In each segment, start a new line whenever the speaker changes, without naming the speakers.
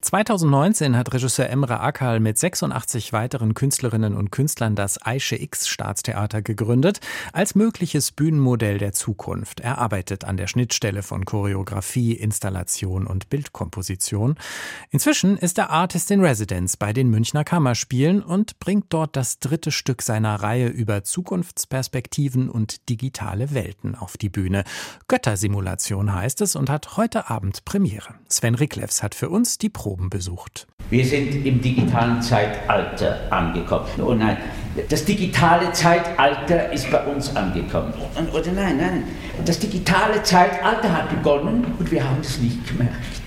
2019 hat Regisseur Emre Akal mit 86 weiteren Künstlerinnen und Künstlern das Aische X Staatstheater gegründet, als mögliches Bühnenmodell der Zukunft. Er arbeitet an der Schnittstelle von Choreografie, Installation und Bildkomposition. Inzwischen ist er Artist in Residence bei den Münchner Kammerspielen und bringt dort das dritte Stück seiner Reihe über Zukunftsperspektiven und digitale Welten auf die Bühne. Göttersimulation heißt es und hat heute Abend Premiere. Sven Ricklefs hat für uns die Probe Proben besucht.
Wir sind im digitalen Zeitalter angekommen. Oh nein, das digitale Zeitalter ist bei uns angekommen. Oder nein, nein, das digitale Zeitalter hat begonnen und wir haben es nicht gemerkt.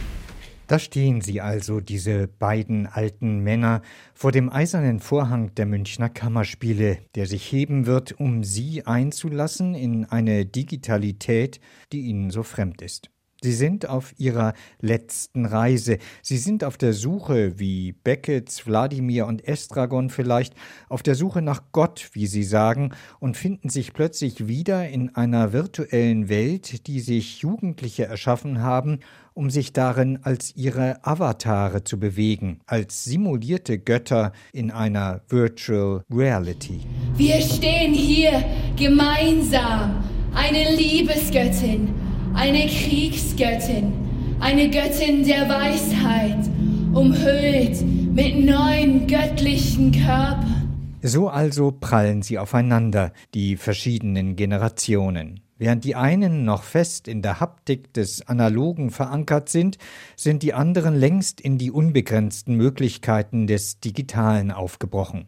Da stehen sie also, diese beiden alten Männer, vor dem eisernen Vorhang der Münchner Kammerspiele, der sich heben wird, um sie einzulassen in eine Digitalität, die ihnen so fremd ist. Sie sind auf ihrer letzten Reise. Sie sind auf der Suche, wie Beckets, Wladimir und Estragon vielleicht, auf der Suche nach Gott, wie sie sagen, und finden sich plötzlich wieder in einer virtuellen Welt, die sich Jugendliche erschaffen haben, um sich darin als ihre Avatare zu bewegen, als simulierte Götter in einer Virtual Reality.
Wir stehen hier gemeinsam, eine Liebesgöttin eine Kriegsgöttin, eine Göttin der Weisheit, umhüllt mit neun göttlichen Körpern.
So also prallen sie aufeinander, die verschiedenen Generationen. Während die einen noch fest in der Haptik des Analogen verankert sind, sind die anderen längst in die unbegrenzten Möglichkeiten des Digitalen aufgebrochen.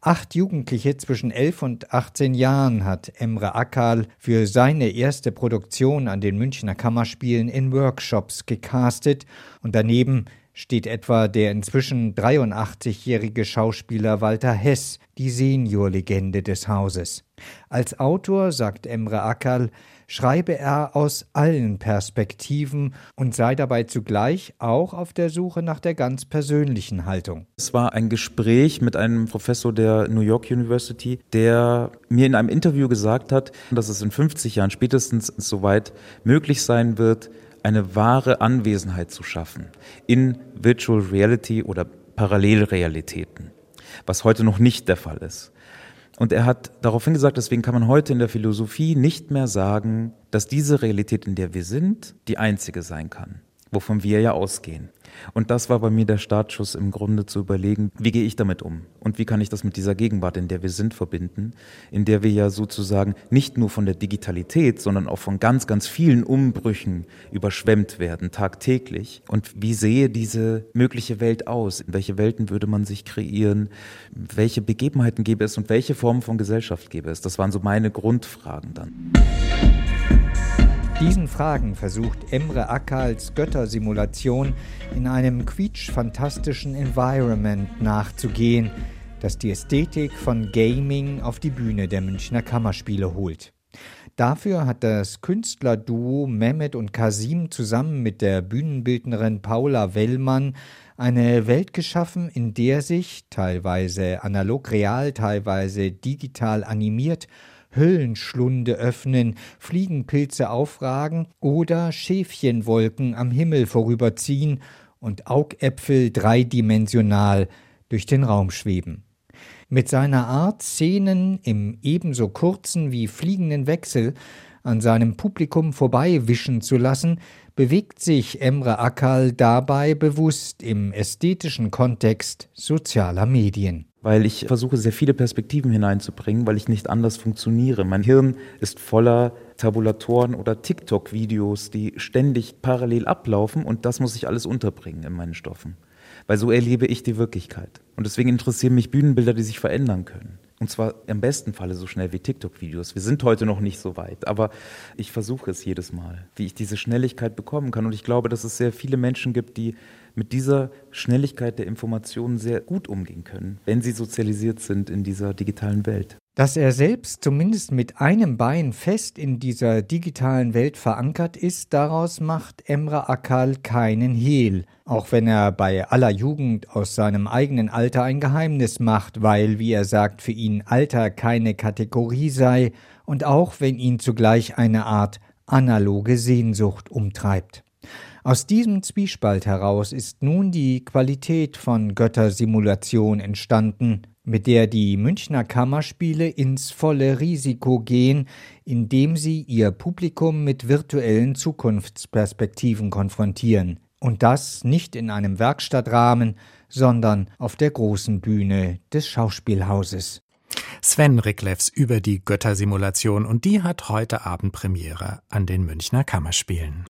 Acht Jugendliche zwischen elf und 18 Jahren hat Emre Akal für seine erste Produktion an den Münchner Kammerspielen in Workshops gecastet und daneben steht etwa der inzwischen 83-jährige Schauspieler Walter Hess, die Seniorlegende des Hauses. Als Autor, sagt Emre Akal, schreibe er aus allen Perspektiven und sei dabei zugleich auch auf der Suche nach der ganz persönlichen Haltung.
Es war ein Gespräch mit einem Professor der New York University, der mir in einem Interview gesagt hat, dass es in 50 Jahren spätestens soweit möglich sein wird, eine wahre Anwesenheit zu schaffen in Virtual Reality oder Parallelrealitäten, was heute noch nicht der Fall ist. Und er hat daraufhin gesagt, deswegen kann man heute in der Philosophie nicht mehr sagen, dass diese Realität, in der wir sind, die einzige sein kann, wovon wir ja ausgehen. Und das war bei mir der Startschuss im Grunde zu überlegen, wie gehe ich damit um und wie kann ich das mit dieser Gegenwart, in der wir sind, verbinden, in der wir ja sozusagen nicht nur von der Digitalität, sondern auch von ganz, ganz vielen Umbrüchen überschwemmt werden, tagtäglich. Und wie sehe diese mögliche Welt aus? In welche Welten würde man sich kreieren? Welche Begebenheiten gäbe es und welche Formen von Gesellschaft gäbe es? Das waren so meine Grundfragen dann.
Diesen Fragen versucht Emre Akals Göttersimulation in einem quietschfantastischen Environment nachzugehen, das die Ästhetik von Gaming auf die Bühne der Münchner Kammerspiele holt. Dafür hat das Künstlerduo Mehmet und Kasim zusammen mit der Bühnenbildnerin Paula Wellmann eine Welt geschaffen, in der sich, teilweise analog real, teilweise digital animiert, Höllenschlunde öffnen, Fliegenpilze aufragen oder Schäfchenwolken am Himmel vorüberziehen und Augäpfel dreidimensional durch den Raum schweben. Mit seiner Art, Szenen im ebenso kurzen wie fliegenden Wechsel an seinem Publikum vorbeiwischen zu lassen, bewegt sich Emre Akal dabei bewusst im ästhetischen Kontext sozialer Medien
weil ich versuche, sehr viele Perspektiven hineinzubringen, weil ich nicht anders funktioniere. Mein Hirn ist voller Tabulatoren oder TikTok-Videos, die ständig parallel ablaufen und das muss ich alles unterbringen in meinen Stoffen. Weil so erlebe ich die Wirklichkeit. Und deswegen interessieren mich Bühnenbilder, die sich verändern können. Und zwar im besten Falle so schnell wie TikTok-Videos. Wir sind heute noch nicht so weit, aber ich versuche es jedes Mal, wie ich diese Schnelligkeit bekommen kann. Und ich glaube, dass es sehr viele Menschen gibt, die mit dieser Schnelligkeit der Informationen sehr gut umgehen können, wenn sie sozialisiert sind in dieser digitalen Welt.
Dass er selbst zumindest mit einem Bein fest in dieser digitalen Welt verankert ist, daraus macht Emre Akal keinen Hehl, auch wenn er bei aller Jugend aus seinem eigenen Alter ein Geheimnis macht, weil, wie er sagt, für ihn Alter keine Kategorie sei und auch wenn ihn zugleich eine Art analoge Sehnsucht umtreibt. Aus diesem Zwiespalt heraus ist nun die Qualität von Göttersimulation entstanden, mit der die Münchner Kammerspiele ins volle Risiko gehen, indem sie ihr Publikum mit virtuellen Zukunftsperspektiven konfrontieren. Und das nicht in einem Werkstattrahmen, sondern auf der großen Bühne des Schauspielhauses.
Sven Ricklefs über die Göttersimulation und die hat heute Abend Premiere an den Münchner Kammerspielen.